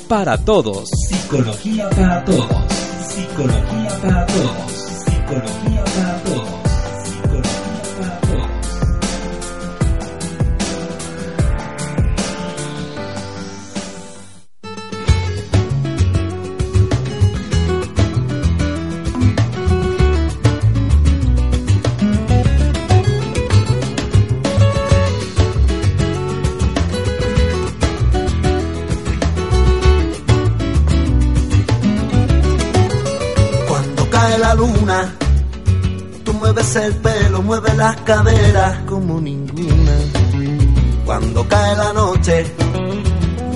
Para todos. Psicología para todos. Psicología para todos. Psicología luna, tú mueves el pelo, mueves las caderas como ninguna. Cuando cae la noche,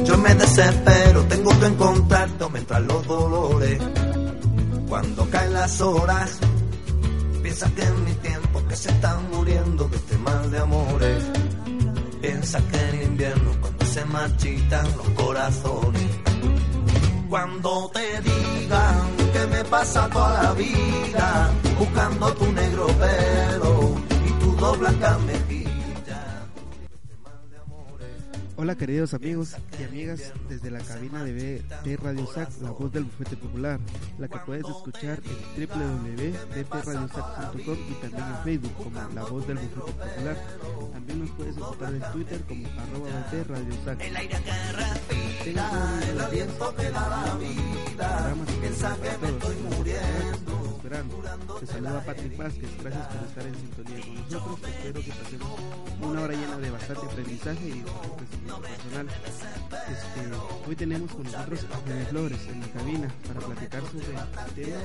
yo me desespero, tengo que encontrarte, aumentar los dolores. Cuando caen las horas, piensa que en mi tiempo que se están muriendo de este mal de amores. Piensa que en invierno, cuando se marchitan los corazones. Cuando te digan que me pasa toda la vida buscando tu negro pelo y tu dos blancas mejillas. Hola queridos amigos y amigas desde la cabina de, B- de Radio SAC, la voz del bufete popular, la que puedes escuchar en www.bpradiosac.com y también en Facebook como la voz del bufete popular. También nos puedes encontrar en Twitter como arroba BP Radio SAC. Tengan todos los días, programas que para todos, esperando. Te saluda Patrick Vázquez, gracias por estar en sintonía con nosotros. Espero que pasemos una hora llena de bastante aprendizaje y crecimiento personal. Este, hoy tenemos con nosotros a Fede Flores en la cabina para platicar sobre el tema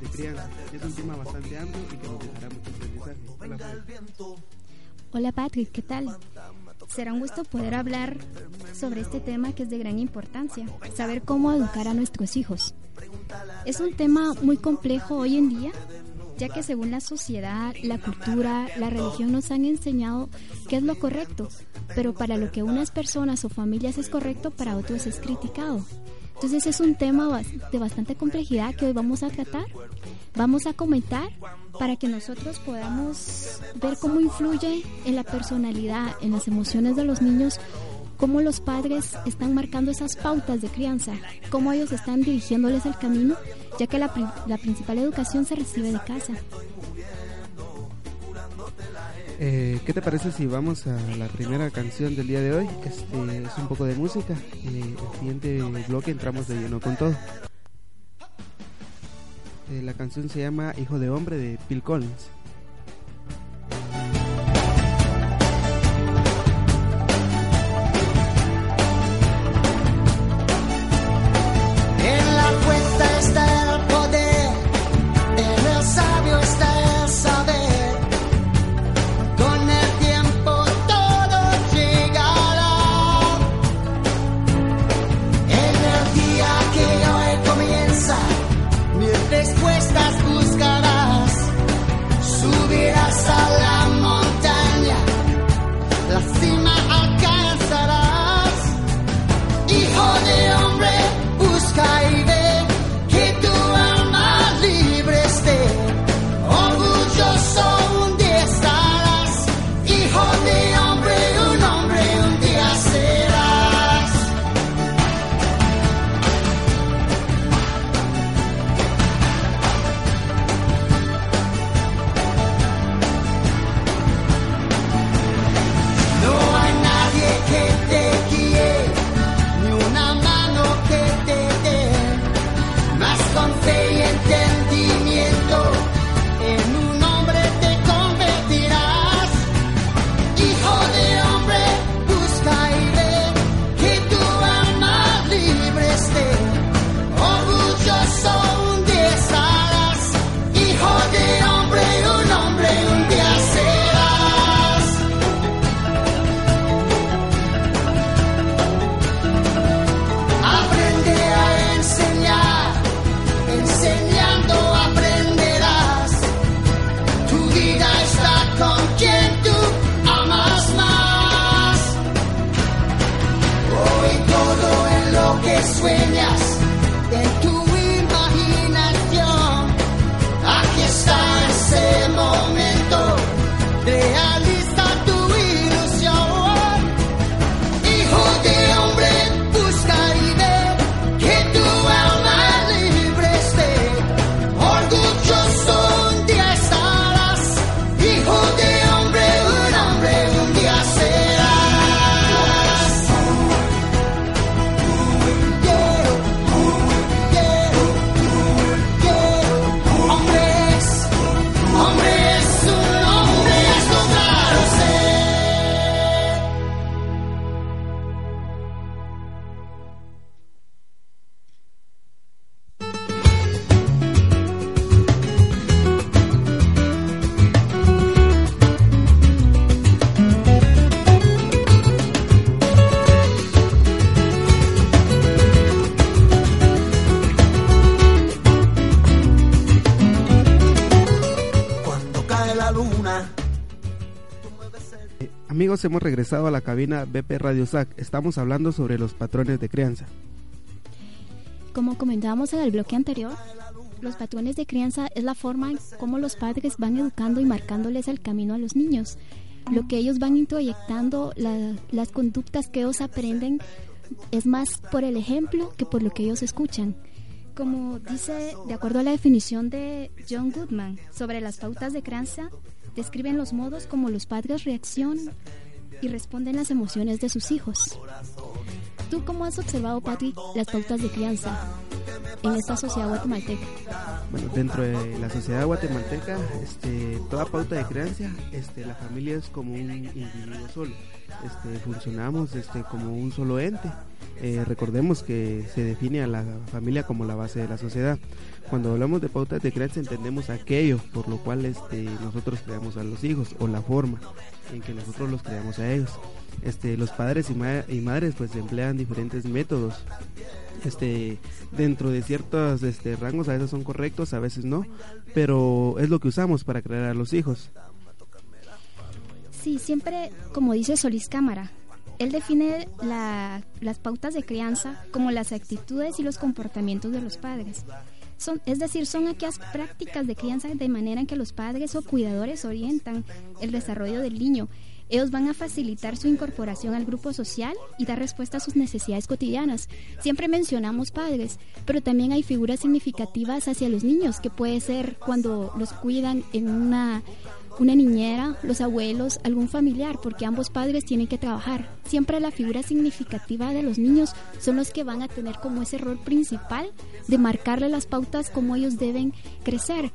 de crianza. Es un tema bastante amplio y que nos dejará mucho aprendizaje. Hola. Hola Patrick, ¿qué tal? Será un gusto poder hablar sobre este tema que es de gran importancia, saber cómo educar a nuestros hijos. Es un tema muy complejo hoy en día, ya que según la sociedad, la cultura, la religión nos han enseñado qué es lo correcto, pero para lo que unas personas o familias es correcto, para otros es criticado. Entonces es un tema de bastante complejidad que hoy vamos a tratar, vamos a comentar para que nosotros podamos ver cómo influye en la personalidad, en las emociones de los niños, cómo los padres están marcando esas pautas de crianza, cómo ellos están dirigiéndoles el camino, ya que la, la principal educación se recibe de casa. Eh, ¿Qué te parece si vamos a la primera canción del día de hoy? Este, es un poco de música. El siguiente bloque entramos de lleno con todo. Eh, la canción se llama Hijo de Hombre de Phil Collins. Amigos, hemos regresado a la cabina BP Radio SAC. Estamos hablando sobre los patrones de crianza. Como comentábamos en el bloque anterior, los patrones de crianza es la forma en cómo los padres van educando y marcándoles el camino a los niños. Lo que ellos van introyectando, la- las conductas que ellos aprenden, es más por el ejemplo que por lo que ellos escuchan. Como dice, de acuerdo a la definición de John Goodman sobre las pautas de crianza, describen los modos como los padres reaccionan y responden las emociones de sus hijos. ¿Tú cómo has observado, Patrick, las pautas de crianza en esta sociedad guatemalteca? Bueno, dentro de la sociedad guatemalteca, este, toda pauta de crianza, este, la familia es como un individuo solo. Este, funcionamos este, como un solo ente. Eh, recordemos que se define a la familia como la base de la sociedad. Cuando hablamos de pautas de crianza entendemos aquello por lo cual este, nosotros creamos a los hijos o la forma en que nosotros los creamos a ellos. Este, los padres y, ma- y madres pues emplean diferentes métodos este dentro de ciertos este, rangos a veces son correctos, a veces no, pero es lo que usamos para crear a los hijos. Sí, siempre, como dice Solís Cámara, él define la- las pautas de crianza como las actitudes y los comportamientos de los padres. Es decir, son aquellas prácticas de crianza de manera en que los padres o cuidadores orientan el desarrollo del niño. Ellos van a facilitar su incorporación al grupo social y dar respuesta a sus necesidades cotidianas. Siempre mencionamos padres, pero también hay figuras significativas hacia los niños, que puede ser cuando los cuidan en una una niñera, los abuelos, algún familiar, porque ambos padres tienen que trabajar. Siempre la figura significativa de los niños son los que van a tener como ese rol principal de marcarle las pautas como ellos deben crecer.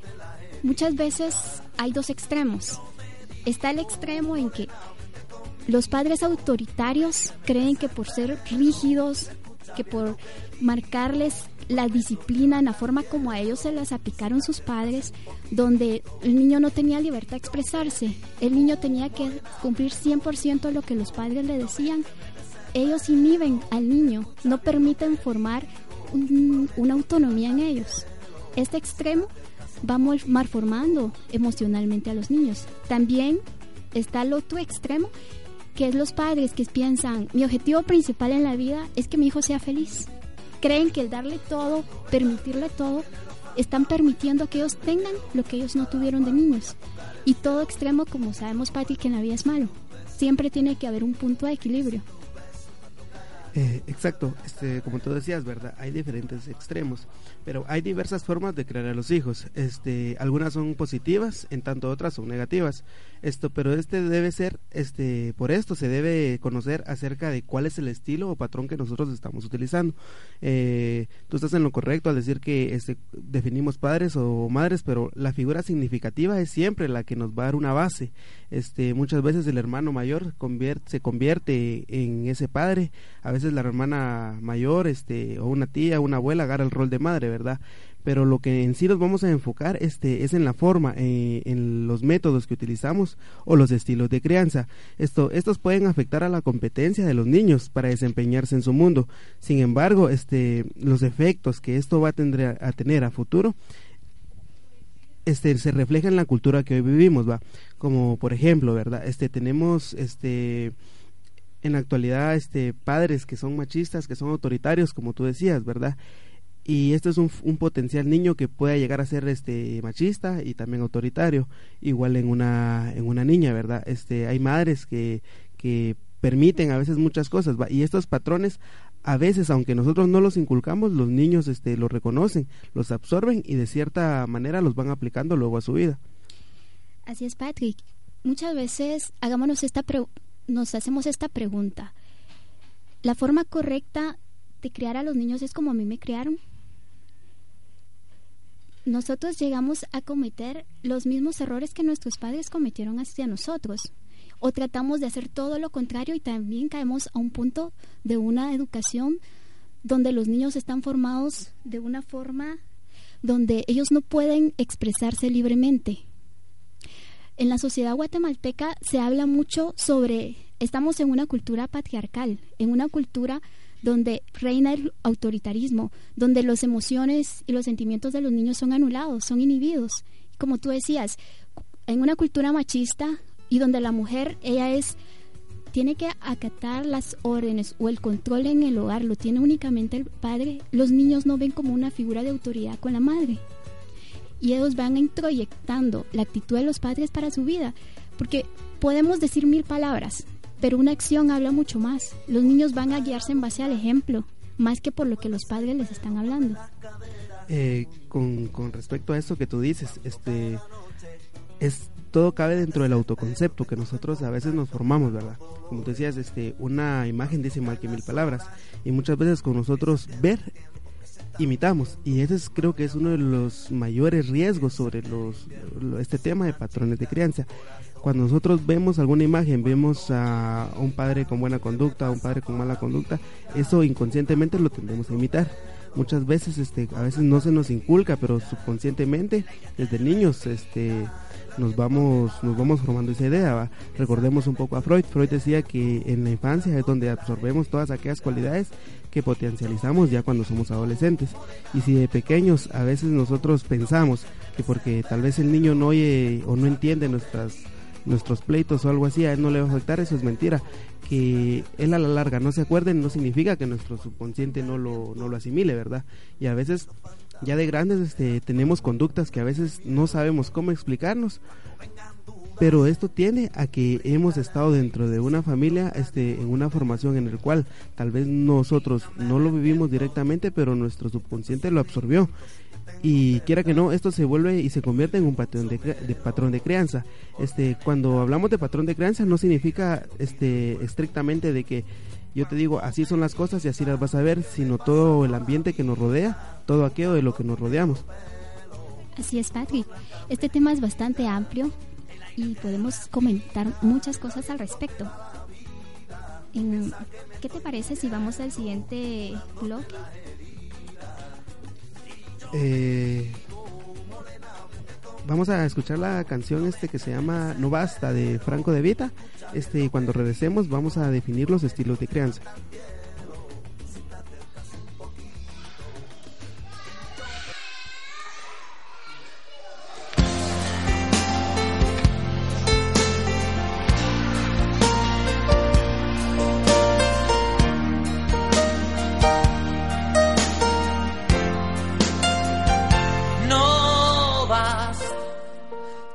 Muchas veces hay dos extremos. Está el extremo en que los padres autoritarios creen que por ser rígidos, que por marcarles la disciplina en la forma como a ellos se las aplicaron sus padres, donde el niño no tenía libertad de expresarse, el niño tenía que cumplir 100% lo que los padres le decían, ellos inhiben al niño, no permiten formar un- una autonomía en ellos. Este extremo va mol- malformando emocionalmente a los niños. También está el otro extremo, que es los padres que piensan, mi objetivo principal en la vida es que mi hijo sea feliz. Creen que el darle todo, permitirle todo, están permitiendo que ellos tengan lo que ellos no tuvieron de niños. Y todo extremo, como sabemos, Patti, que en la vida es malo. Siempre tiene que haber un punto de equilibrio. Eh, exacto, este, como tú decías, ¿verdad? Hay diferentes extremos, pero hay diversas formas de crear a los hijos. Este, algunas son positivas, en tanto otras son negativas. Esto, pero este debe ser, este, por esto se debe conocer acerca de cuál es el estilo o patrón que nosotros estamos utilizando. Eh, tú estás en lo correcto al decir que este, definimos padres o madres, pero la figura significativa es siempre la que nos va a dar una base. Este, muchas veces el hermano mayor se convierte en ese padre, a veces la hermana mayor, este, o una tía, una abuela agarra el rol de madre, ¿verdad? Pero lo que en sí nos vamos a enfocar este, es en la forma, eh, en los métodos que utilizamos o los estilos de crianza. Esto, estos pueden afectar a la competencia de los niños para desempeñarse en su mundo. Sin embargo, este, los efectos que esto va a tener a, tener a futuro este se refleja en la cultura que hoy vivimos va como por ejemplo verdad este tenemos este en la actualidad este padres que son machistas, que son autoritarios, como tú decías, ¿verdad? Y este es un, potencial niño que pueda llegar a ser este machista y también autoritario, igual en una en una niña, ¿verdad? Este hay madres que que permiten a veces muchas cosas y estos patrones a veces aunque nosotros no los inculcamos los niños este los reconocen los absorben y de cierta manera los van aplicando luego a su vida Así es, Patrick. Muchas veces hagámonos esta pre- nos hacemos esta pregunta. ¿La forma correcta de criar a los niños es como a mí me criaron? Nosotros llegamos a cometer los mismos errores que nuestros padres cometieron hacia nosotros. O tratamos de hacer todo lo contrario y también caemos a un punto de una educación donde los niños están formados de una forma donde ellos no pueden expresarse libremente en la sociedad guatemalteca se habla mucho sobre, estamos en una cultura patriarcal, en una cultura donde reina el autoritarismo, donde las emociones y los sentimientos de los niños son anulados, son inhibidos. Como tú decías, en una cultura machista y donde la mujer, ella es, tiene que acatar las órdenes o el control en el hogar, lo tiene únicamente el padre, los niños no ven como una figura de autoridad con la madre y ellos van introyectando la actitud de los padres para su vida, porque podemos decir mil palabras, pero una acción habla mucho más. Los niños van a guiarse en base al ejemplo, más que por lo que los padres les están hablando. Eh, con, con respecto a eso que tú dices, este es todo cabe dentro del autoconcepto que nosotros a veces nos formamos, ¿verdad? Como tú decías, este, una imagen dice mal que mil palabras y muchas veces con nosotros ver imitamos y ese es, creo que es uno de los mayores riesgos sobre los lo- este tema de patrones de crianza. Cuando nosotros vemos alguna imagen, vemos a un padre con buena conducta, a un padre con mala conducta, eso inconscientemente lo tendemos a imitar. Muchas veces este a veces no se nos inculca, pero subconscientemente desde niños este nos vamos nos vamos formando esa idea. ¿va? Recordemos un poco a Freud. Freud decía que en la infancia es donde absorbemos todas aquellas cualidades que potencializamos ya cuando somos adolescentes. Y si de pequeños a veces nosotros pensamos que porque tal vez el niño no oye o no entiende nuestras nuestros pleitos o algo así, a él no le va a afectar, eso es mentira. Que él a la larga no se acuerde no significa que nuestro subconsciente no lo, no lo asimile, ¿verdad? Y a veces ya de grandes este, tenemos conductas que a veces no sabemos cómo explicarnos, pero esto tiene a que hemos estado dentro de una familia este en una formación en el cual tal vez nosotros no lo vivimos directamente pero nuestro subconsciente lo absorbió. Y quiera que no esto se vuelve y se convierte en un patrón de, de patrón de crianza. Este cuando hablamos de patrón de crianza no significa este estrictamente de que yo te digo así son las cosas y así las vas a ver sino todo el ambiente que nos rodea todo aquello de lo que nos rodeamos. Así es, Patrick. Este tema es bastante amplio y podemos comentar muchas cosas al respecto. En- ¿Qué te parece si vamos al siguiente bloque? Eh, vamos a escuchar la canción este que se llama No Basta de Franco de Vita. Este, cuando regresemos vamos a definir los estilos de crianza.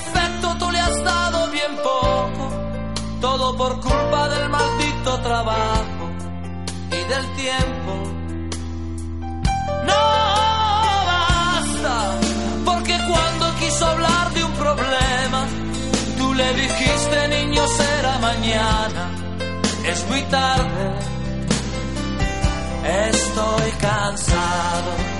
afecto tú le has dado bien poco, todo por culpa del maldito trabajo y del tiempo. No basta porque cuando quiso hablar de un problema, tú le dijiste niño será mañana, es muy tarde, estoy cansado.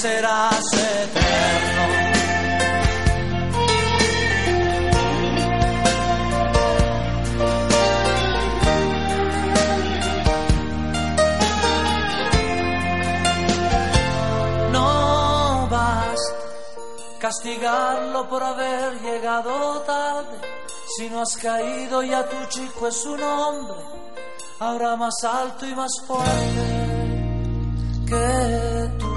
Serás eterno. No vas castigarlo por haber llegado tarde. Si no has caído ya tu chico es un hombre, ahora más alto y más fuerte que tú.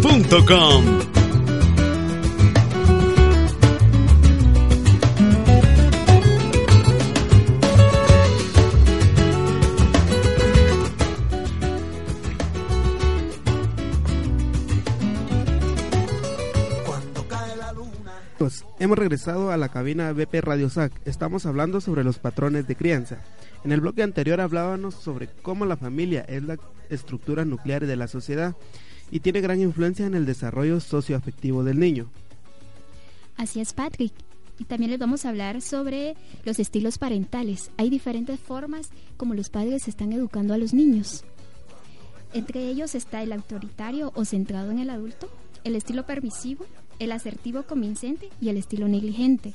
Pues, hemos regresado a la cabina BP Radio SAC. Estamos hablando sobre los patrones de crianza. En el bloque anterior hablábamos sobre cómo la familia es la estructura nuclear de la sociedad y tiene gran influencia en el desarrollo socioafectivo del niño. Así es, Patrick. Y también les vamos a hablar sobre los estilos parentales. Hay diferentes formas como los padres están educando a los niños. Entre ellos está el autoritario o centrado en el adulto, el estilo permisivo, el asertivo convincente y el estilo negligente.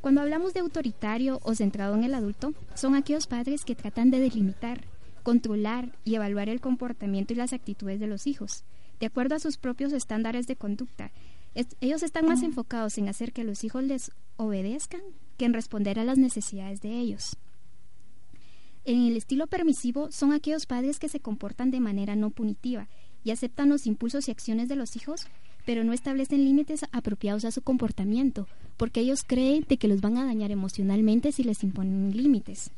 Cuando hablamos de autoritario o centrado en el adulto, son aquellos padres que tratan de delimitar, controlar y evaluar el comportamiento y las actitudes de los hijos, de acuerdo a sus propios estándares de conducta. ellos están más enfocados en hacer que los hijos les obedezcan que en responder a las necesidades de ellos. En el estilo permisivo son aquellos padres que se comportan de manera no punitiva y aceptan los impulsos y acciones de los hijos, pero no establecen límites apropiados a su comportamiento, porque ellos creen de que los van a dañar emocionalmente si les imponen límites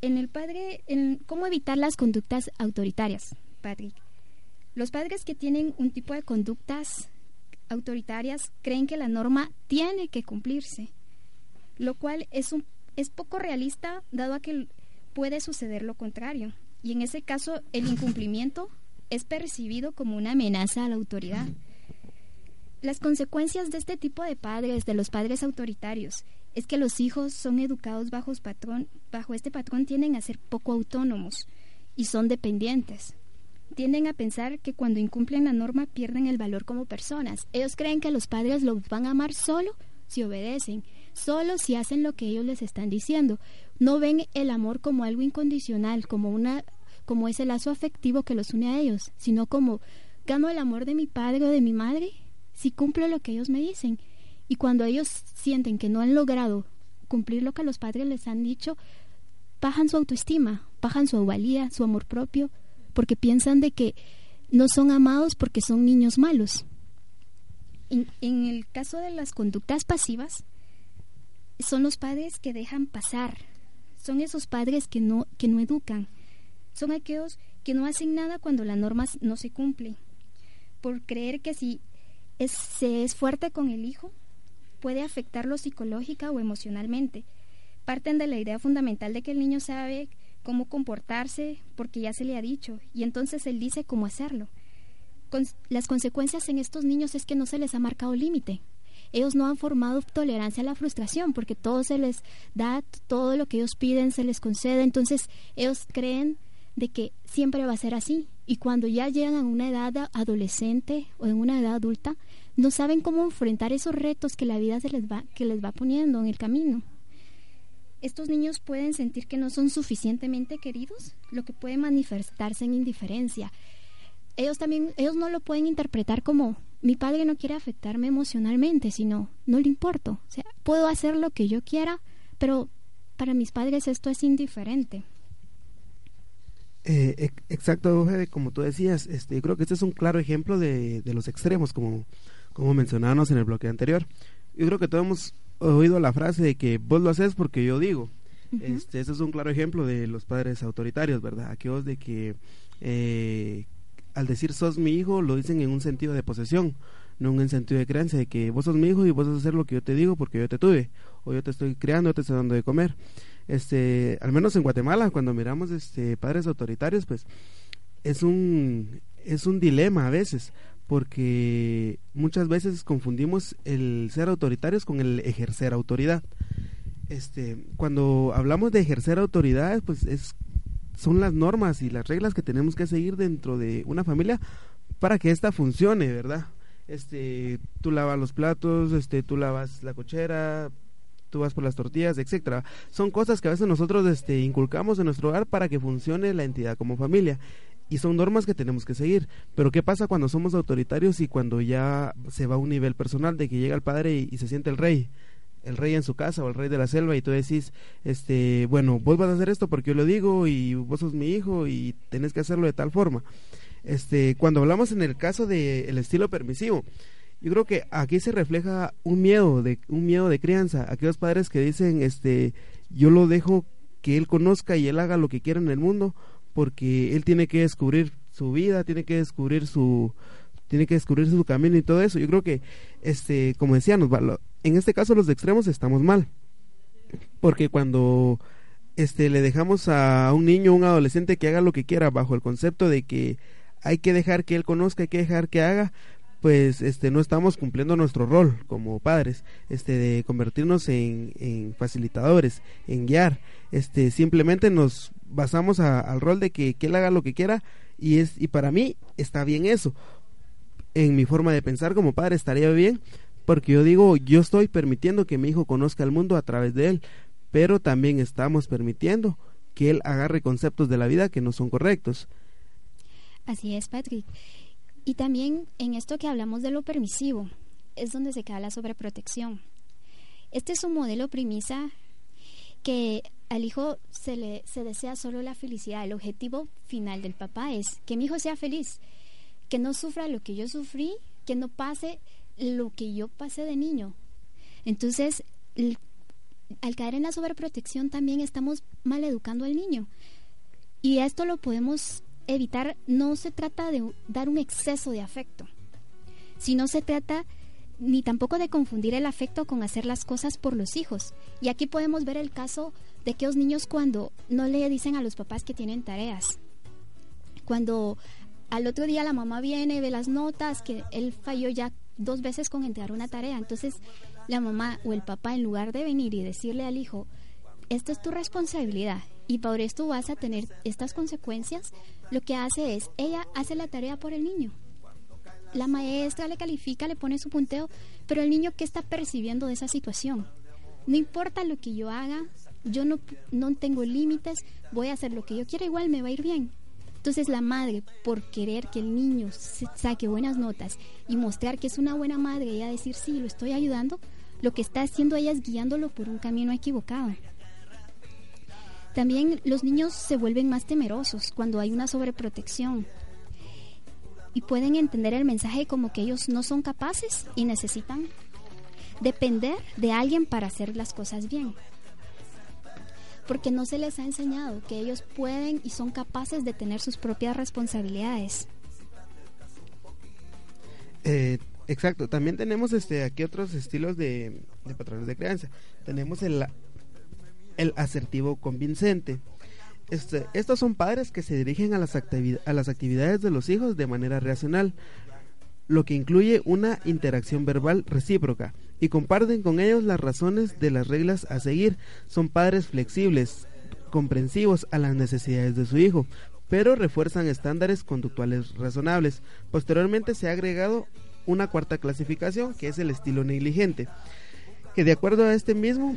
en el padre, en cómo evitar las conductas autoritarias, Patrick. Los padres que tienen un tipo de conductas autoritarias creen que la norma tiene que cumplirse, lo cual es, un, es poco realista dado a que puede suceder lo contrario. Y en ese caso el incumplimiento es percibido como una amenaza a la autoridad. Las consecuencias de este tipo de padres, de los padres autoritarios, es que los hijos son educados bajo, este patrón tienden a ser poco autónomos y son dependientes. Tienden a pensar que cuando incumplen la norma pierden el valor como personas. Ellos creen que los padres los van a amar solo si obedecen, solo si hacen lo que ellos les están diciendo. No ven el amor como algo incondicional, como una como ese lazo afectivo que los une a ellos, sino como gano el amor de mi padre o de mi madre si cumplo lo que ellos me dicen. Y cuando ellos sienten que no han logrado cumplir lo que los padres les han dicho, bajan su autoestima, bajan su valía, su amor propio, porque piensan de que no son amados porque son niños malos. En, en, el caso de las conductas pasivas, son los padres que dejan pasar, son esos padres que no, que no educan, son aquellos que no hacen nada cuando la norma no se cumple, por creer que si se es fuerte con el hijo, puede afectarlo psicológica o emocionalmente. Parten de la idea fundamental de que el niño sabe cómo comportarse porque ya se le ha dicho y entonces él dice cómo hacerlo. Las consecuencias en estos niños es que no se les ha marcado límite. Ellos no han formado tolerancia a la frustración porque todo se les da, todo lo que ellos piden se les concede, entonces ellos creen de que siempre va a ser así. Y cuando ya llegan a una edad adolescente o en una edad adulta, no saben cómo enfrentar esos retos que la vida se les va, que les va poniendo en el camino. Estos niños pueden sentir que no son suficientemente queridos, lo que puede manifestarse en indiferencia. Ellos también, ellos no lo pueden interpretar como mi padre no quiere afectarme emocionalmente, sino no le importo. O sea, puedo hacer lo que yo quiera, pero para mis padres esto es indiferente. Eh, exacto, como tú decías, este, yo creo que este es un claro ejemplo de, de los extremos, como, como mencionábamos en el bloque anterior. Yo creo que todos hemos oído la frase de que vos lo haces porque yo digo. este, es un claro ejemplo de los padres autoritarios, ¿verdad? Aquellos de que eh, al decir sos mi hijo lo dicen en un sentido de posesión, no en un sentido de creencia, de que vos sos mi hijo y vos vas a hacer lo que yo te digo porque yo te tuve, o yo te estoy criando, yo te estoy dando de comer este, al menos en Guatemala, cuando miramos este padres autoritarios, pues es un es un dilema a veces, porque muchas veces confundimos el ser autoritarios con el ejercer autoridad. Este, cuando hablamos de ejercer autoridad, pues es son las normas y las reglas que tenemos que seguir dentro de una familia para que esta funcione, ¿verdad? Este, tú lavas los platos, este, tú lavas la cochera, tú vas por las tortillas, etcétera. Son cosas que a veces nosotros este, inculcamos en nuestro hogar para que funcione la entidad como familia. Y son normas que tenemos que seguir. Pero ¿qué pasa cuando somos autoritarios y cuando ya se va a un nivel personal de que llega el padre y, se siente el rey? el rey en su casa o el rey de la selva y tú decís, este, bueno, vos vas a hacer esto porque yo lo digo y vos sos mi hijo y tenés que hacerlo de tal forma. Este, cuando hablamos en el caso del el estilo permisivo, yo creo que aquí se refleja un miedo de un miedo de crianza. Aquellos padres que dicen este yo lo dejo que él conozca y él haga lo que quiera en el mundo porque él tiene que descubrir su vida tiene que descubrir su tiene que descubrir su camino y todo eso. Yo creo que este como decíamos en este caso los de extremos estamos mal porque cuando este le dejamos a un niño un adolescente que haga lo que quiera bajo el concepto de que hay que dejar que él conozca hay que dejar que haga pues este no estamos cumpliendo nuestro rol como padres este de convertirnos en, facilitadores en guiar. Este simplemente nos basamos al rol de que, que él haga lo que quiera y es y para mí está bien eso. En mi forma de pensar como padre estaría bien porque yo digo yo estoy permitiendo que mi hijo conozca el mundo a través de él pero también estamos permitiendo que él agarre conceptos de la vida que no son correctos. Así es Patrick y también en esto que hablamos de lo permisivo, es donde se cae la sobreprotección. Este es un modelo premisa que al hijo se le se desea solo la felicidad. El objetivo final del papá es que mi hijo sea feliz, que no sufra lo que yo sufrí, que no pase lo que yo pasé de niño. Entonces, al caer en la sobreprotección también estamos mal educando al niño. Y esto lo podemos evitar no se trata de dar un exceso de afecto, sino se trata ni tampoco de confundir el afecto con hacer las cosas por los hijos. Y aquí podemos ver el caso de aquellos niños cuando no le dicen a los papás que tienen tareas. Cuando al otro día la mamá viene, ve las notas, que él falló ya dos veces con entregar una tarea. Entonces, la mamá o el papá, en lugar de venir y decirle al hijo, esta es tu responsabilidad y por esto vas a tener estas consecuencias, lo que hace es, ella hace la tarea por el niño. La maestra le califica, le pone su punteo, pero el niño qué está percibiendo de esa situación. No importa lo que yo haga, yo no, no tengo límites, voy a hacer lo que yo quiera, igual me va a ir bien. Entonces la madre, por querer que el niño saque buenas notas y mostrar que es una buena madre y a decir, sí, lo estoy ayudando, lo que está haciendo ella es guiándolo por un camino equivocado. También los niños se vuelven más temerosos cuando hay una sobreprotección y pueden entender el mensaje como que ellos no son capaces y necesitan depender de alguien para hacer las cosas bien porque no se les ha enseñado que ellos pueden y son capaces de tener sus propias responsabilidades. Eh, exacto, también tenemos este aquí otros estilos de, patrones de crianza. Tenemos el, el asertivo convincente. Este, estos son padres que se dirigen a las, a las actividades de los hijos de manera racional, lo que incluye una interacción verbal recíproca y comparten con ellos las razones de las reglas a seguir. Son padres flexibles, comprensivos a las necesidades de su hijo, pero refuerzan estándares conductuales razonables. Posteriormente se ha agregado una cuarta clasificación, que es el estilo negligente, que de acuerdo a este mismo,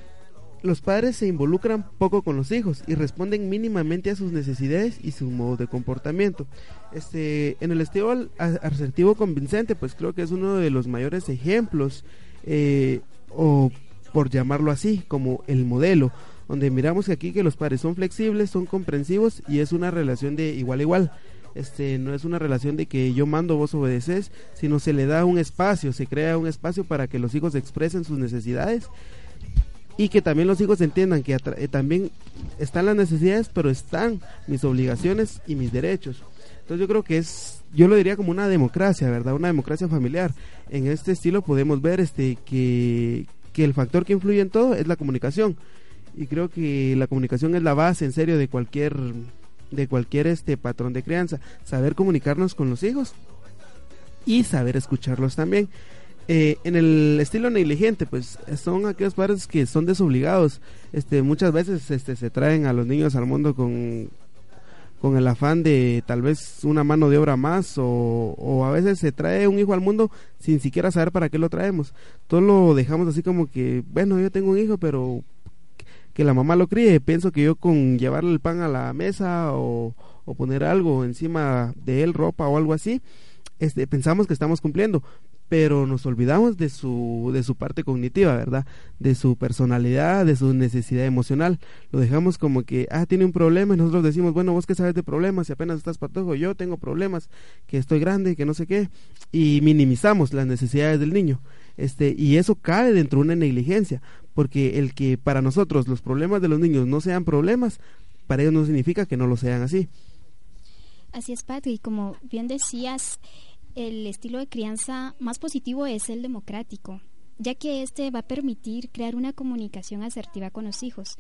los padres se involucran poco con los hijos y responden mínimamente a sus necesidades y su modo de comportamiento. Este, en el estilo asertivo convincente, pues creo que es uno de los mayores ejemplos eh, o por llamarlo así, como el modelo, donde miramos que aquí que los padres son flexibles, son comprensivos y es una relación de igual a igual. Este, no es una relación de que yo mando, vos obedeces, sino se le da un espacio, se crea un espacio para que los hijos expresen sus necesidades y que también los hijos entiendan que eh, también están las necesidades, pero están mis obligaciones y mis derechos. Entonces yo creo que es, yo lo diría como una democracia, ¿verdad? Una democracia familiar. En este estilo podemos ver este que, el factor que influye en todo es la comunicación. Y creo que la comunicación es la base en serio de cualquier de cualquier este patrón de crianza, saber comunicarnos con los hijos y saber escucharlos también. Eh, en el estilo negligente, pues son aquellos padres que son desobligados. Este, muchas veces este, se traen a los niños al mundo con, con el afán de tal vez una mano de obra más o, a veces se trae un hijo al mundo sin siquiera saber para qué lo traemos. Todo lo dejamos así como que, bueno, yo tengo un hijo, pero que la mamá lo críe. Pienso que yo con llevarle el pan a la mesa o, o poner algo encima de él, ropa o algo así, este, pensamos que estamos cumpliendo, pero nos olvidamos de su, de su parte cognitiva, ¿verdad? De su personalidad, de su necesidad emocional. Lo dejamos como que, ah, tiene un problema y nosotros decimos, bueno, vos qué sabes de problemas, si apenas estás patojo, yo tengo problemas, que estoy grande, que no sé qué, y minimizamos las necesidades del niño. Este, y eso cae dentro de una negligencia, porque el que para nosotros los problemas de los niños no sean problemas, para ellos no significa que no lo sean así. Así es, Patrick, como bien decías, el estilo de crianza más positivo es el democrático, ya que este va a permitir crear una comunicación asertiva con los hijos,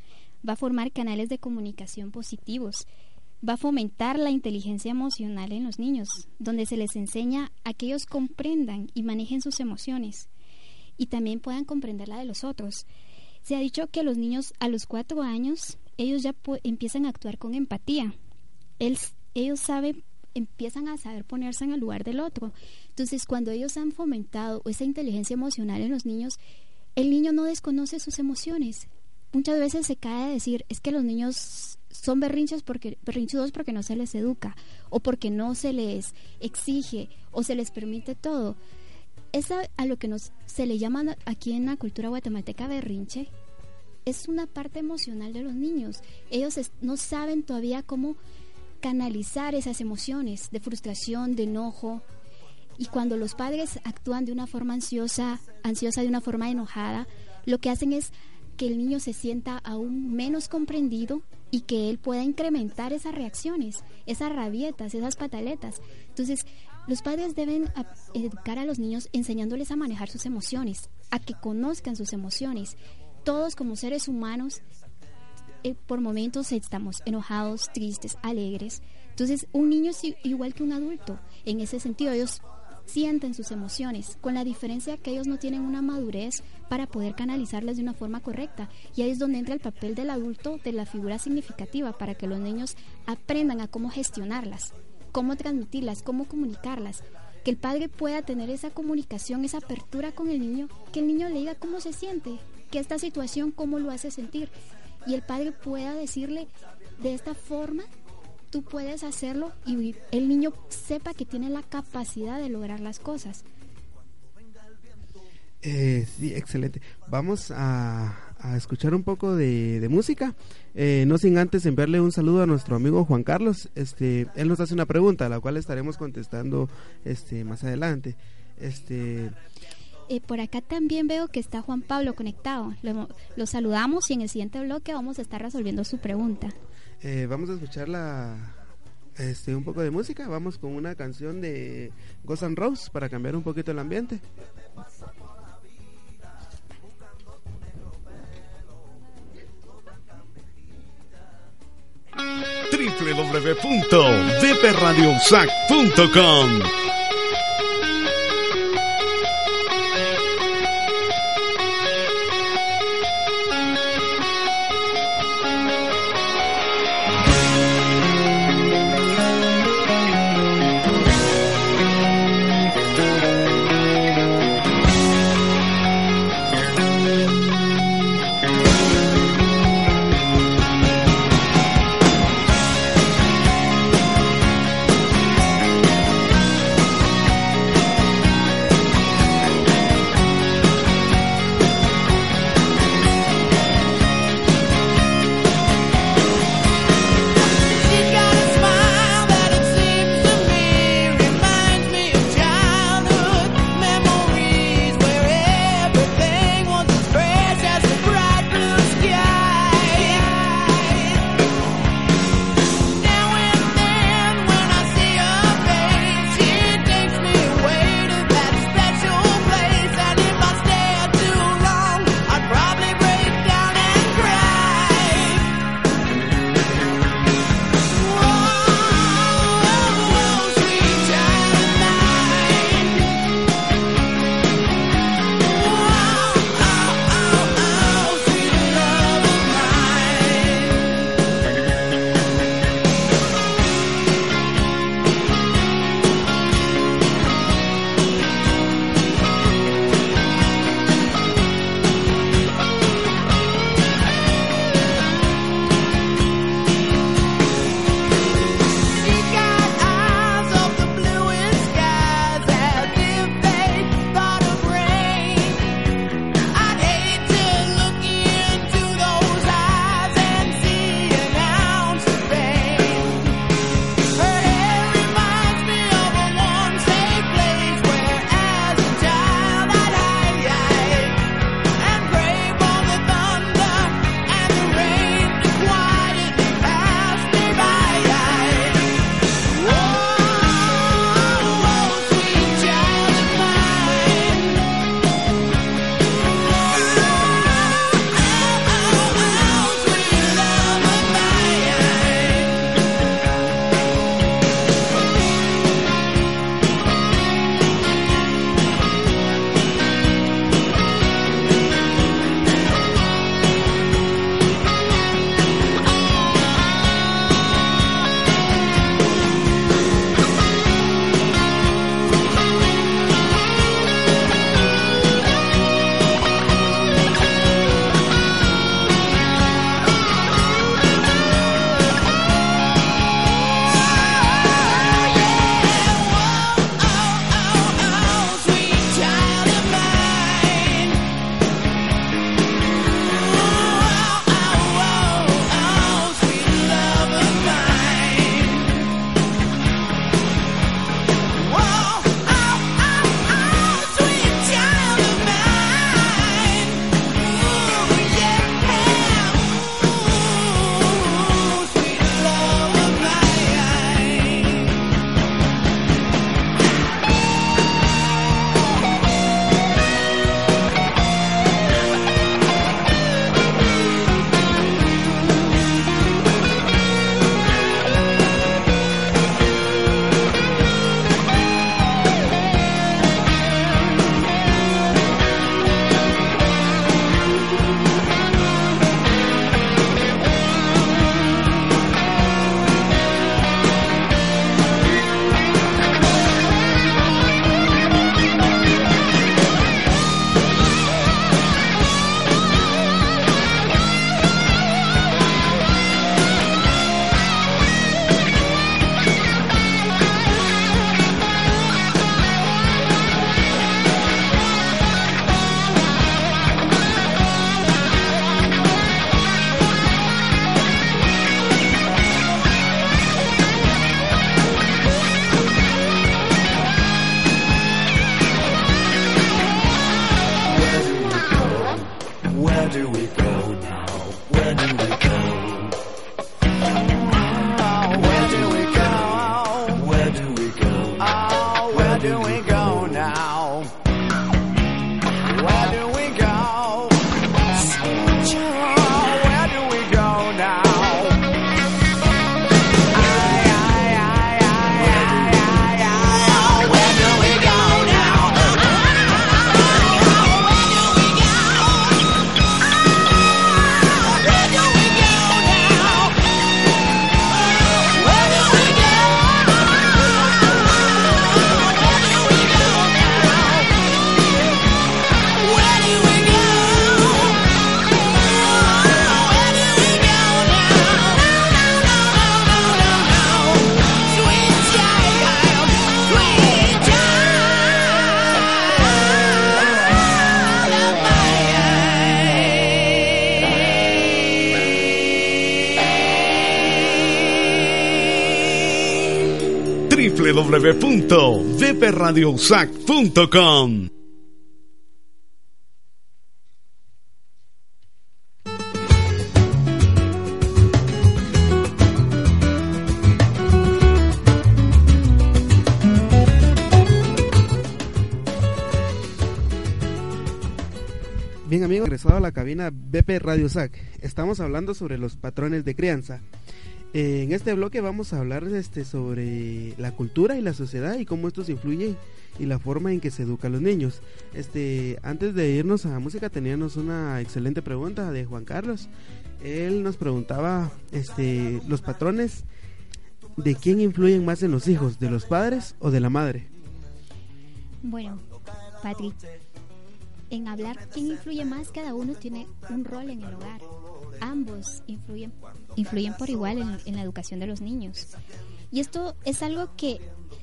va a formar canales de comunicación positivos, va a fomentar la inteligencia emocional en los niños, donde se les enseña a que ellos comprendan y manejen sus emociones y también puedan comprender la de los otros. Se ha dicho que los niños a los cuatro años, ellos ya empiezan a actuar con empatía. ellos saben empiezan a saber ponerse en el lugar del otro. Entonces, cuando ellos han fomentado esa inteligencia emocional en los niños, el niño no desconoce sus emociones. Muchas veces se cae a decir, es que los niños son berrinchos porque, berrinchudos porque no se les educa, o porque no se les exige, o se les permite todo. Esa a lo que se le llama aquí en la cultura guatemalteca berrinche, es una parte emocional de los niños. Ellos no saben todavía cómo canalizar esas emociones de frustración, de enojo. Y cuando los padres actúan de una forma ansiosa, ansiosa de una forma enojada, lo que hacen es que el niño se sienta aún menos comprendido y que él pueda incrementar esas reacciones, esas rabietas, esas pataletas. Entonces, los padres deben educar a los niños enseñándoles a manejar sus emociones, a que conozcan sus emociones. Todos como seres humanos por momentos estamos enojados, tristes, alegres. Entonces, un niño es igual que un adulto. En ese sentido, ellos sienten sus emociones, con la diferencia que ellos no tienen una madurez para poder canalizarlas de una forma correcta. Y ahí es donde entra el papel del adulto, de la figura significativa, para que los niños aprendan a cómo gestionarlas, cómo transmitirlas, cómo comunicarlas. Que el padre pueda tener esa comunicación, esa apertura con el niño, que el niño le diga cómo se siente, que esta situación cómo lo hace sentir. Y el padre pueda decirle de esta forma tú puedes hacerlo y el niño sepa que tiene la capacidad de lograr las cosas. Eh, sí, excelente. Vamos a, escuchar un poco de, música. Eh, no sin antes enviarle un saludo a nuestro amigo Juan Carlos. Este, él nos hace una pregunta, la cual estaremos contestando este, más adelante. Este, eh, por acá también veo que está Juan Pablo conectado. lo, saludamos y en el siguiente bloque vamos a estar resolviendo su pregunta. Eh, vamos a escuchar la, este, un poco de música. Vamos con una canción de Ghost and Rose para cambiar un poquito el ambiente. www.dpradiousac.com www.vpradiosac.com. Bien amigos, regresado a la cabina BP Radio SAC. Estamos hablando sobre los patrones de crianza. Eh, en este bloque vamos a hablar este, sobre la cultura y la sociedad y cómo estos influyen y la forma en que se educa a los niños. Este, antes de irnos a la música teníamos una excelente pregunta de Juan Carlos. Él nos preguntaba este, los patrones de quién influyen más en los hijos, de los padres o de la madre. Bueno, Patrick, en hablar quién influye más, cada uno tiene un rol en el hogar. Ambos influyen, influyen por igual en, la educación de los niños. Y esto es algo que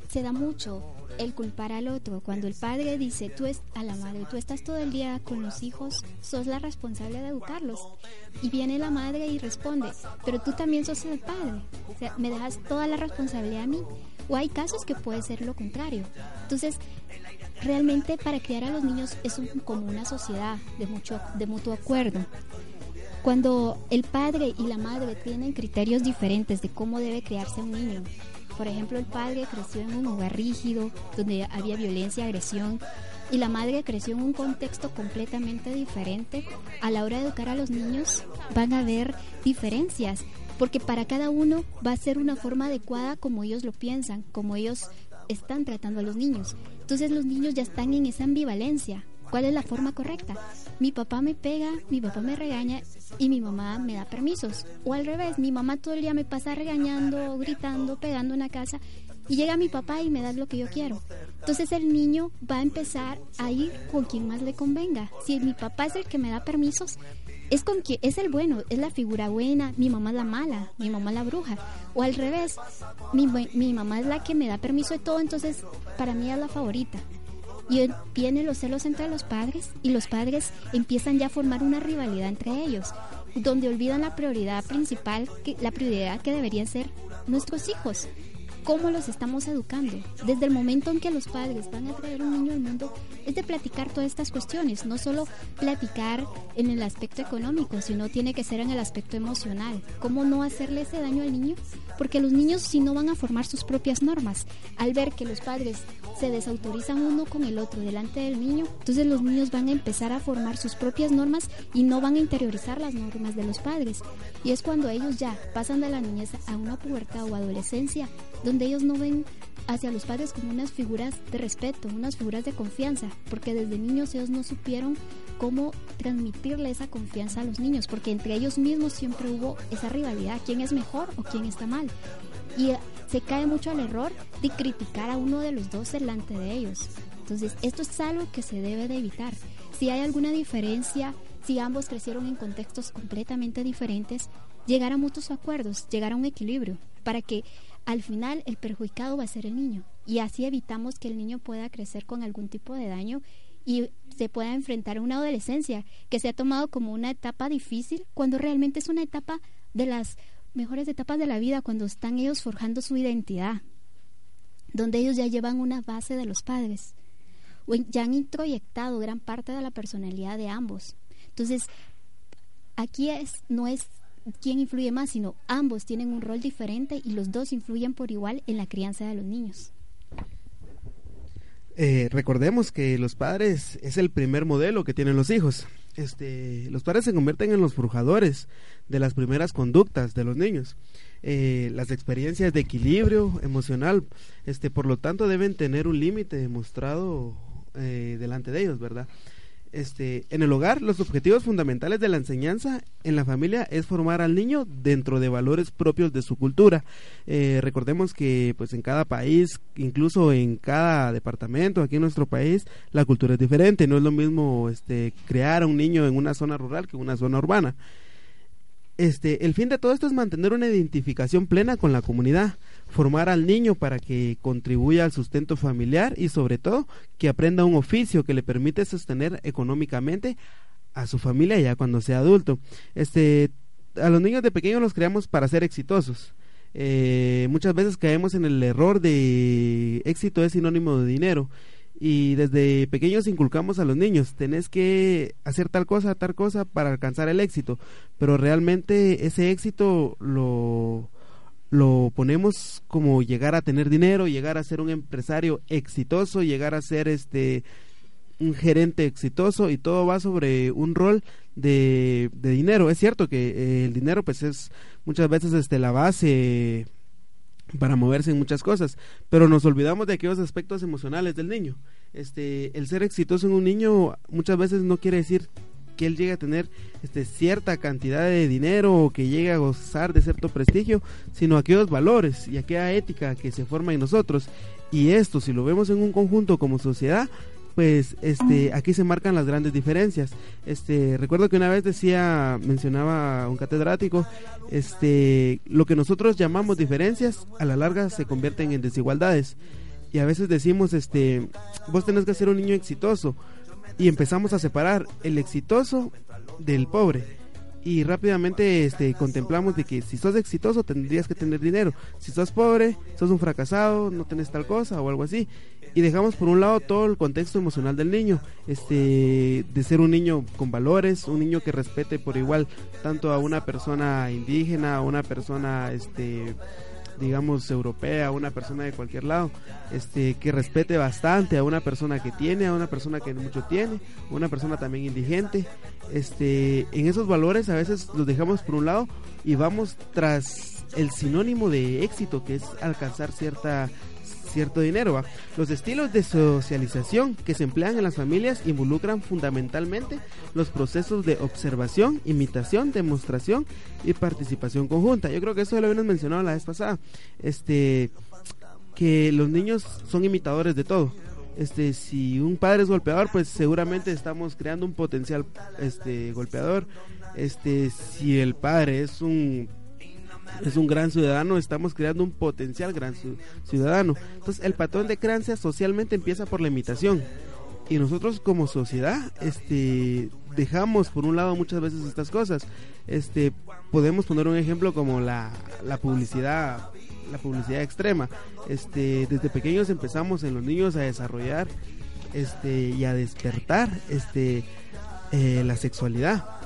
se da mucho, el culpar al otro. Cuando el padre dice, tú es a la madre, tú estás todo el día con los hijos, sos la responsable de educarlos. Y viene la madre y responde, pero tú también sos el padre. O sea, me dejas toda la responsabilidad a mí. O hay casos que puede ser lo contrario. Entonces, realmente para criar a los niños es como una sociedad de mucho de mutuo acuerdo. Cuando el padre y la madre tienen criterios diferentes de cómo debe criarse un niño, por ejemplo, el padre creció en un hogar rígido, donde había violencia, agresión, y la madre creció en un contexto completamente diferente, a la hora de educar a los niños van a haber diferencias, porque para cada uno va a ser una forma adecuada como ellos lo piensan, como ellos están tratando a los niños. Entonces los niños ya están en esa ambivalencia. ¿Cuál es la forma correcta? Mi papá me pega, mi papá me regaña y mi mamá me da permisos. O al revés, mi mamá todo el día me pasa regañando, gritando, pegando en la casa y llega mi papá y me da lo que yo quiero. Entonces el niño va a empezar a ir con quien más le convenga. Si mi papá es el que me da permisos, es con quien es el bueno, es la figura buena, mi mamá es la mala, mi mamá es la bruja. O al revés, mi, mi mamá es la que me da permiso de todo, entonces para mí es la favorita. Y vienen los celos entre los padres y los padres empiezan ya a formar una rivalidad entre ellos, donde olvidan la prioridad principal, que, la prioridad que deberían ser nuestros hijos. ¿Cómo los estamos educando? Desde el momento en que los padres van a traer un niño al mundo, es de platicar todas estas cuestiones, no solo platicar en el aspecto económico, sino tiene que ser en el aspecto emocional. ¿Cómo no hacerle ese daño al niño? Porque los niños si no van a formar sus propias normas, al ver que los padres se desautorizan uno con el otro delante del niño, entonces los niños van a empezar a formar sus propias normas y no van a interiorizar las normas de los padres. Y es cuando ellos ya pasan de la niñez a una pubertad o adolescencia, donde ellos no ven hacia los padres como unas figuras de respeto, unas figuras de confianza, porque desde niños ellos no supieron cómo transmitirle esa confianza a los niños, porque entre ellos mismos siempre hubo esa rivalidad, quién es mejor o quién está mal. Y eh, se cae mucho al error de criticar a uno de los dos delante de ellos. Entonces, esto es algo que se debe de evitar. Si hay alguna diferencia, si ambos crecieron en contextos completamente diferentes, llegar a mutuos acuerdos, llegar a un equilibrio, para que al final el perjudicado va a ser el niño. Y así evitamos que el niño pueda crecer con algún tipo de daño y se pueda enfrentar a una adolescencia que se ha tomado como una etapa difícil cuando realmente es una etapa de las mejores etapas de la vida, cuando están ellos forjando su identidad, donde ellos ya llevan una base de los padres, o ya han introyectado gran parte de la personalidad de ambos. Entonces, aquí es, no es quién influye más, sino ambos tienen un rol diferente y los dos influyen por igual en la crianza de los niños. Eh, recordemos que los padres es el primer modelo que tienen los hijos. Este, los padres se convierten en los forjadores de las primeras conductas de los niños. Eh, las experiencias de equilibrio emocional, este, por lo tanto, deben tener un límite demostrado eh, delante de ellos, ¿verdad? Este, en el hogar, los objetivos fundamentales de la enseñanza en la familia es formar al niño dentro de valores propios de su cultura. Eh, recordemos que, pues, en cada país, incluso en cada departamento aquí en nuestro país, la cultura es diferente. No es lo mismo, este, crear a un niño en una zona rural que en una zona urbana. Este, el fin de todo esto es mantener una identificación plena con la comunidad, formar al niño para que contribuya al sustento familiar y sobre todo que aprenda un oficio que le permite sostener económicamente a su familia ya cuando sea adulto. Este, a los niños de pequeños los creamos para ser exitosos. Eh, muchas veces caemos en el error de éxito es sinónimo de dinero y desde pequeños inculcamos a los niños, tenés que hacer tal cosa, tal cosa para alcanzar el éxito, pero realmente ese éxito lo lo ponemos como llegar a tener dinero, llegar a ser un empresario exitoso, llegar a ser este un gerente exitoso y todo va sobre un rol de, de dinero. Es cierto que eh, el dinero pues es muchas veces este la base para moverse en muchas cosas, pero nos olvidamos de aquellos aspectos emocionales del niño. Este, el ser exitoso en un niño muchas veces no quiere decir que él llegue a tener este, cierta cantidad de dinero o que llegue a gozar de cierto prestigio, sino aquellos valores y aquella ética que se forma en nosotros. Y esto, si lo vemos en un conjunto como sociedad, pues este aquí se marcan las grandes diferencias. Este recuerdo que una vez decía mencionaba un catedrático, este lo que nosotros llamamos diferencias a la larga se convierten en desigualdades. Y a veces decimos este vos tenés que ser un niño exitoso, y empezamos a separar el exitoso del pobre y rápidamente este contemplamos de que si sos exitoso tendrías que tener dinero, si sos pobre, sos un fracasado, no tenés tal cosa o algo así. Y dejamos por un lado todo el contexto emocional del niño, este de ser un niño con valores, un niño que respete por igual tanto a una persona indígena, a una persona este digamos europea, una persona de cualquier lado, este que respete bastante a una persona que tiene, a una persona que mucho tiene, una persona también indigente, este en esos valores a veces los dejamos por un lado y vamos tras el sinónimo de éxito que es alcanzar cierta cierto dinero. Los estilos de socialización que se emplean en las familias involucran fundamentalmente los procesos de observación, imitación, demostración y participación conjunta. Yo creo que eso lo habíamos mencionado la vez pasada. Este que los niños son imitadores de todo. Este, si un padre es golpeador, pues seguramente estamos creando un potencial este golpeador. Este, si el padre es un es un gran ciudadano, estamos creando un potencial gran ciudadano. Entonces, el patrón de crianza socialmente empieza por la imitación. Y nosotros como sociedad, este, dejamos por un lado muchas veces estas cosas. Este, podemos poner un ejemplo como la, la publicidad, la publicidad extrema. Este, desde pequeños empezamos en los niños a desarrollar, este, y a despertar, este, eh, la sexualidad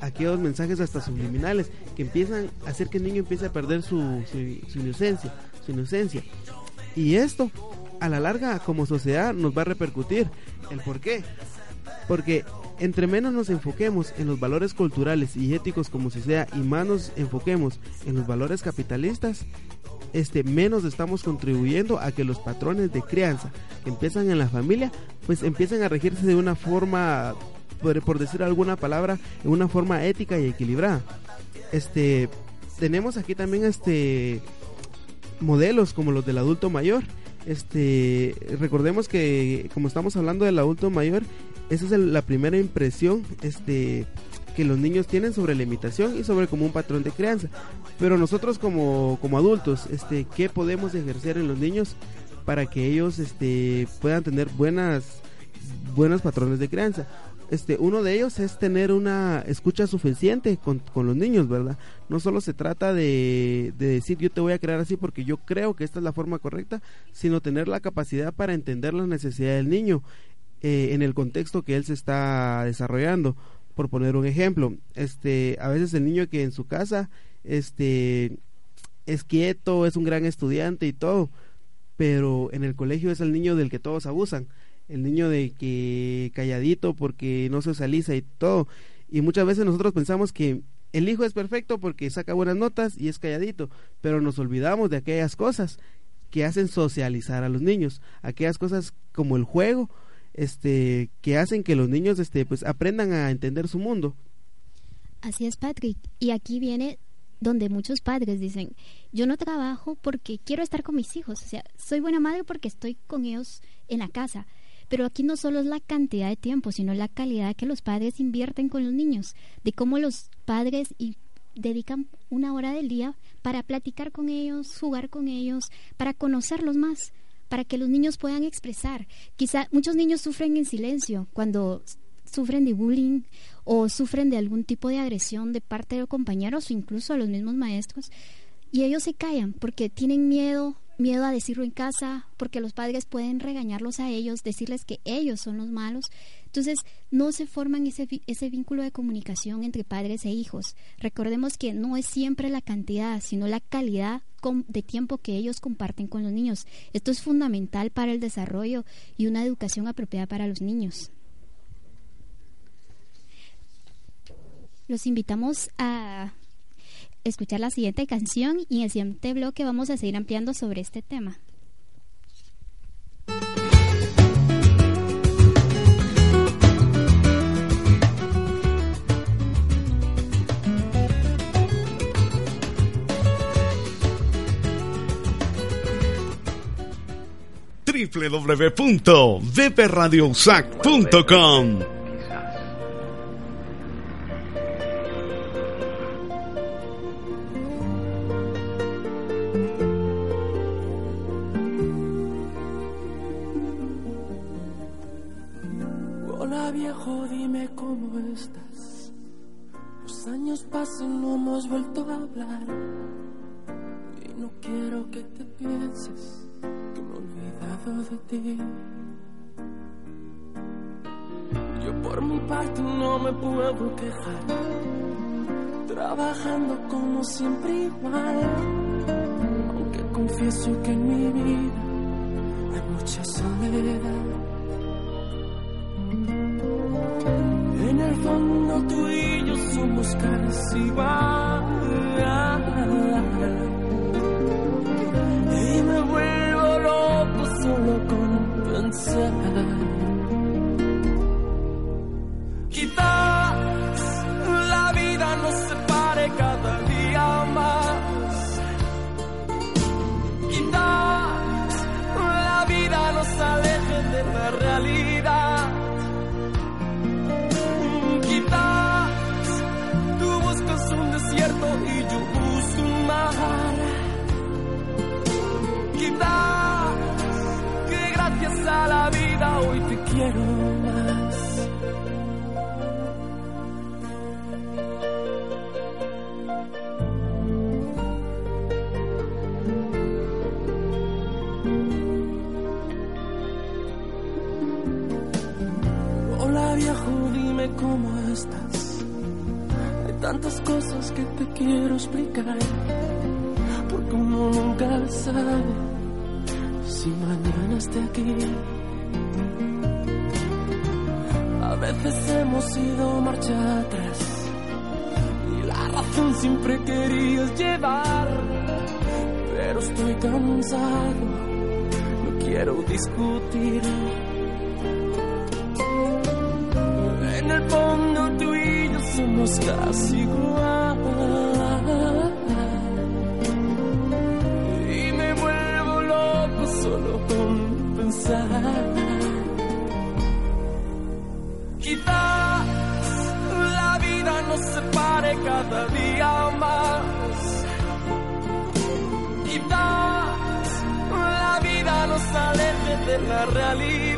aquellos mensajes hasta subliminales que empiezan a hacer que el niño empiece a perder su, su, inocencia, su inocencia. Y esto, a la larga, como sociedad, nos va a repercutir. ¿El por qué? Porque entre menos nos enfoquemos en los valores culturales y éticos como sea y más nos enfoquemos en los valores capitalistas, este menos estamos contribuyendo a que los patrones de crianza que empiezan en la familia pues empiecen a regirse de una forma por, decir alguna palabra, en una forma ética y equilibrada. Este, tenemos aquí también este modelos como los del adulto mayor. Este, recordemos que como estamos hablando del adulto mayor, esa es la primera impresión este que los niños tienen sobre la imitación y sobre como un patrón de crianza. Pero nosotros como, como adultos, este, ¿qué podemos ejercer en los niños para que ellos este, puedan tener buenas buenos patrones de crianza? Este, uno de ellos es tener una escucha suficiente con, los niños, ¿verdad? No solo se trata de, decir yo te voy a crear así porque yo creo que esta es la forma correcta, sino tener la capacidad para entender las necesidades del niño eh, en el contexto que él se está desarrollando. Por poner un ejemplo, este, a veces el niño que en su casa, este, es quieto, es un gran estudiante y todo, pero en el colegio es el niño del que todos abusan el niño de que calladito porque no socializa y todo. Y muchas veces nosotros pensamos que el hijo es perfecto porque saca buenas notas y es calladito, pero nos olvidamos de aquellas cosas que hacen socializar a los niños, aquellas cosas como el juego, este, que hacen que los niños, este, pues aprendan a entender su mundo. Así es, Patrick. Y aquí viene donde muchos padres dicen, yo no trabajo porque quiero estar con mis hijos, o sea, soy buena madre porque estoy con ellos en la casa, pero aquí no solo es la cantidad de tiempo, sino la calidad que los padres invierten con los niños, de cómo los padres dedican una hora del día para platicar con ellos, jugar con ellos, para conocerlos más, para que los niños puedan expresar. Quizá muchos niños sufren en silencio cuando sufren de bullying o sufren de algún tipo de agresión de parte de los compañeros o incluso a los mismos maestros. Y ellos se callan porque tienen miedo, miedo a decirlo en casa, porque los padres pueden regañarlos a ellos, decirles que ellos son los malos. Entonces, no se forman ese, ese vínculo de comunicación entre padres e hijos. Recordemos que no es siempre la cantidad, sino la calidad de tiempo que ellos comparten con los niños. Esto es fundamental para el desarrollo y una educación apropiada para los niños. Los invitamos a escuchar la siguiente canción y en el siguiente bloque vamos a seguir ampliando sobre este tema. www.vpradiousac.com estás tantas cosas que te quiero explicar. Porque uno nunca sabe si mañana esté aquí. A veces hemos ido marcha atrás y la razón siempre querías llevar. Pero estoy cansado, no quiero discutir. Somos casi igual. Y me vuelvo loco solo con pensar. Quizás la vida nos separe cada día más. Quizás la vida nos aleje de la realidad.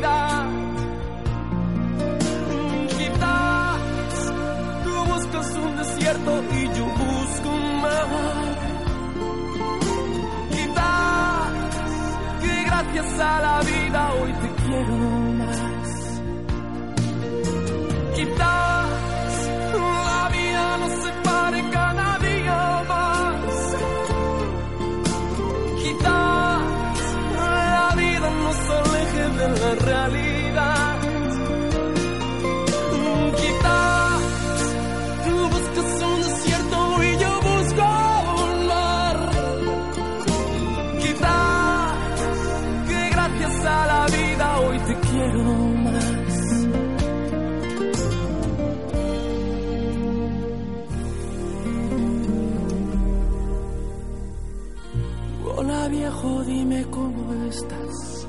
Viejo, dime cómo estás.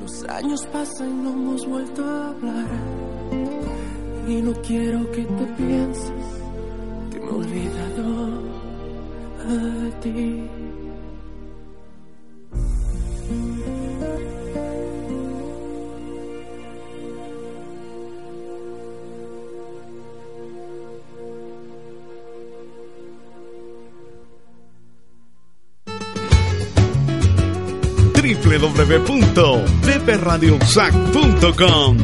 Los años pasan y no hemos vuelto a hablar. Y no quiero que te pienses que me he olvidado de ti. www.peperradiosac.com.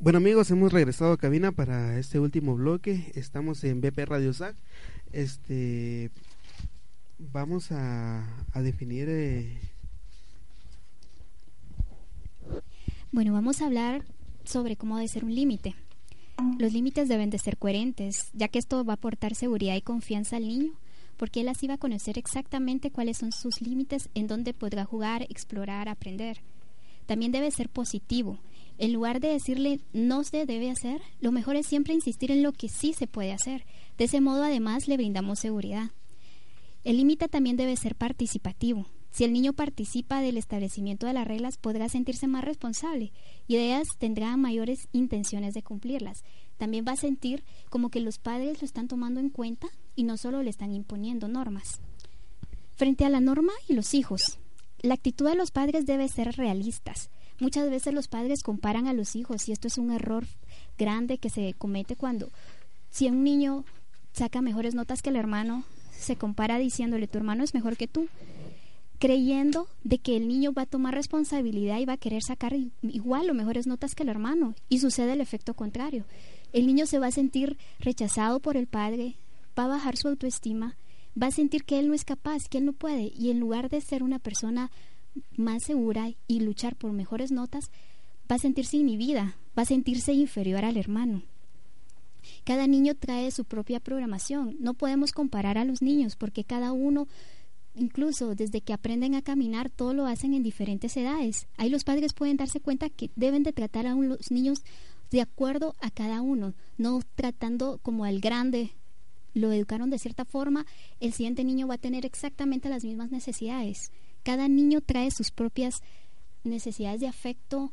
Bueno amigos, hemos regresado a cabina para este último bloque. Estamos en BP Radio SAC. Este, vamos a, definir. Eh, bueno, vamos a hablar sobre cómo debe ser un límite. Los límites deben de ser coherentes, ya que esto va a aportar seguridad y confianza al niño, porque él así va a conocer exactamente cuáles son sus límites, en dónde podrá jugar, explorar, aprender. También debe ser positivo, en lugar de decirle no se debe hacer, lo mejor es siempre insistir en lo que sí se puede hacer. De ese modo, además, le brindamos seguridad. El límite también debe ser participativo. Si el niño participa del establecimiento de las reglas, podrá sentirse más responsable y de ellas tendrá mayores intenciones de cumplirlas. También va a sentir como que los padres lo están tomando en cuenta y no solo le están imponiendo normas. Frente a la norma y los hijos, la actitud de los padres debe ser realistas. Muchas veces los padres comparan a los hijos y esto es un error grande que se comete cuando si un niño saca mejores notas que el hermano, se compara diciéndole tu hermano es mejor que tú, creyendo de que el niño va a tomar responsabilidad y va a querer sacar igual o mejores notas que el hermano y sucede el efecto contrario. El niño se va a sentir rechazado por el padre, va a bajar su autoestima, va a sentir que él no es capaz, que él no puede y en lugar de ser una persona más segura y luchar por mejores notas, va a sentirse inhibida, va a sentirse inferior al hermano. Cada niño trae su propia programación. No podemos comparar a los niños porque cada uno, incluso desde que aprenden a caminar, todo lo hacen en diferentes edades. Ahí los padres pueden darse cuenta que deben de tratar a los niños de acuerdo a cada uno, no tratando como al grande lo educaron de cierta forma, el siguiente niño va a tener exactamente las mismas necesidades. Cada niño trae sus propias necesidades de afecto.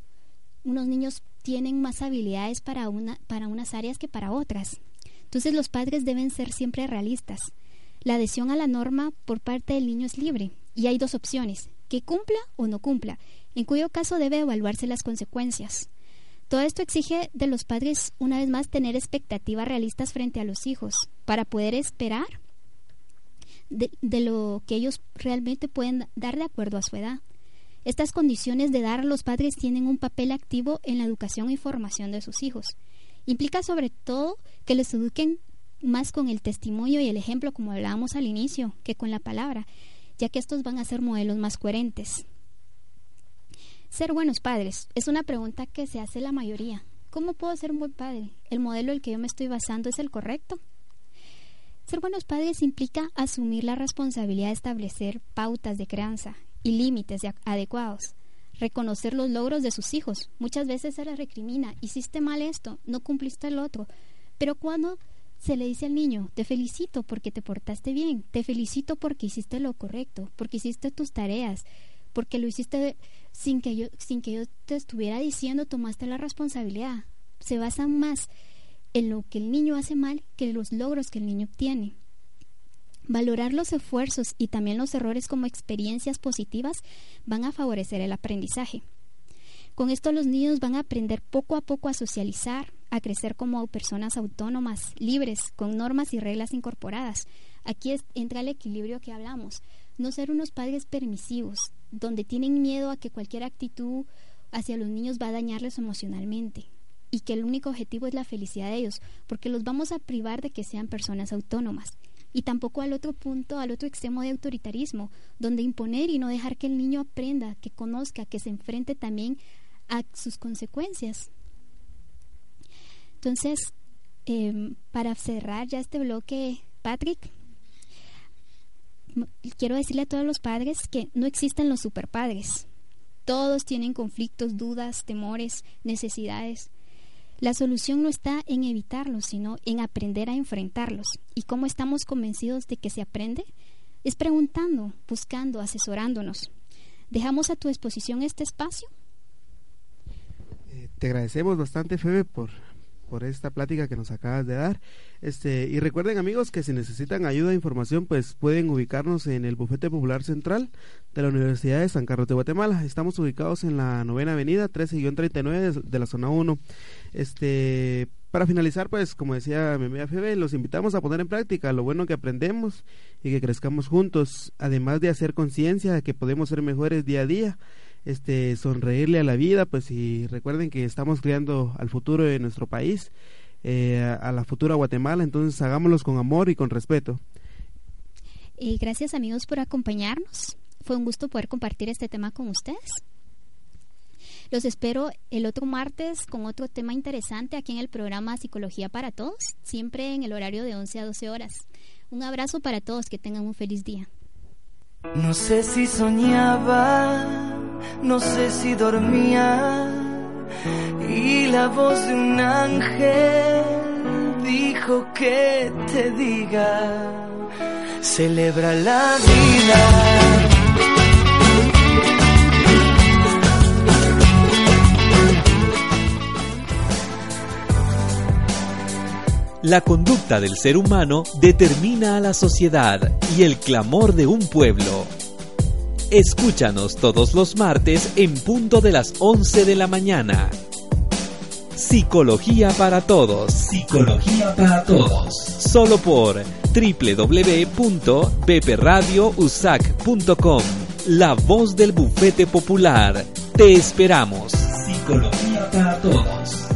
Unos niños tienen más habilidades para, una, para unas áreas que para otras. Entonces los padres deben ser siempre realistas. La adhesión a la norma por parte del niño es libre y hay dos opciones, que cumpla o no cumpla, en cuyo caso debe evaluarse las consecuencias. Todo esto exige de los padres, una vez más, tener expectativas realistas frente a los hijos, para poder esperar de, lo que ellos realmente pueden dar de acuerdo a su edad. Estas condiciones de dar a los padres tienen un papel activo en la educación y formación de sus hijos. Implica sobre todo que les eduquen más con el testimonio y el ejemplo, como hablábamos al inicio, que con la palabra, ya que estos van a ser modelos más coherentes. Ser buenos padres es una pregunta que se hace la mayoría. ¿Cómo puedo ser un buen padre? ¿El modelo el que yo me estoy basando es el correcto? Ser buenos padres implica asumir la responsabilidad de establecer pautas de crianza y límites adecuados, reconocer los logros de sus hijos. Muchas veces se les recrimina, hiciste mal esto, no cumpliste el otro, pero cuando se le dice al niño, te felicito porque te portaste bien, te felicito porque hiciste lo correcto, porque hiciste tus tareas, porque lo hiciste sin que yo, sin que yo te estuviera diciendo, tomaste la responsabilidad. Se basan más en lo que el niño hace mal que los logros que el niño obtiene. Valorar los esfuerzos y también los errores como experiencias positivas van a favorecer el aprendizaje. Con esto los niños van a aprender poco a poco a socializar, a crecer como personas autónomas, libres, con normas y reglas incorporadas. Aquí entra el equilibrio que hablamos. No ser unos padres permisivos, donde tienen miedo a que cualquier actitud hacia los niños va a dañarles emocionalmente y que el único objetivo es la felicidad de ellos, porque los vamos a privar de que sean personas autónomas. Y tampoco al otro punto, al otro extremo de autoritarismo, donde imponer y no dejar que el niño aprenda, que conozca, que se enfrente también a sus consecuencias. Entonces, em, para cerrar ya este bloque, Patrick, quiero decirle a todos los padres que no existen los superpadres. Todos tienen conflictos, dudas, temores, necesidades. La solución no está en evitarlos, sino en aprender a enfrentarlos. ¿Y cómo estamos convencidos de que se aprende? Es preguntando, buscando, asesorándonos. ¿Dejamos a tu disposición este espacio? Eh, te agradecemos bastante, Febe, por, por esta plática que nos acabas de dar. Este, y recuerden amigos que si necesitan ayuda e información, pues pueden ubicarnos en el Bufete Popular Central de la Universidad de San Carlos de Guatemala. Estamos ubicados en la novena avenida 13-39 de la zona 1. Este, para finalizar, pues como decía amiga Febe, los invitamos a poner en práctica lo bueno que aprendemos y que crezcamos juntos, además de hacer conciencia de que podemos ser mejores día a día este sonreírle a la vida pues y recuerden que estamos creando al futuro de nuestro país eh, a la futura Guatemala entonces hagámoslos con amor y con respeto y gracias amigos por acompañarnos fue un gusto poder compartir este tema con ustedes los espero el otro martes con otro tema interesante aquí en el programa Psicología para Todos, siempre en el horario de 11 a 12 horas. Un abrazo para todos, que tengan un feliz día. No sé si soñaba, no sé si dormía y la voz de un ángel dijo que te diga, celebra la vida. La conducta del ser humano determina a la sociedad y el clamor de un pueblo. Escúchanos todos los martes en punto de las 11 de la mañana. Psicología para todos. Psicología para todos. Solo por www.bpradiousac.com. La voz del bufete popular. Te esperamos. Psicología para todos.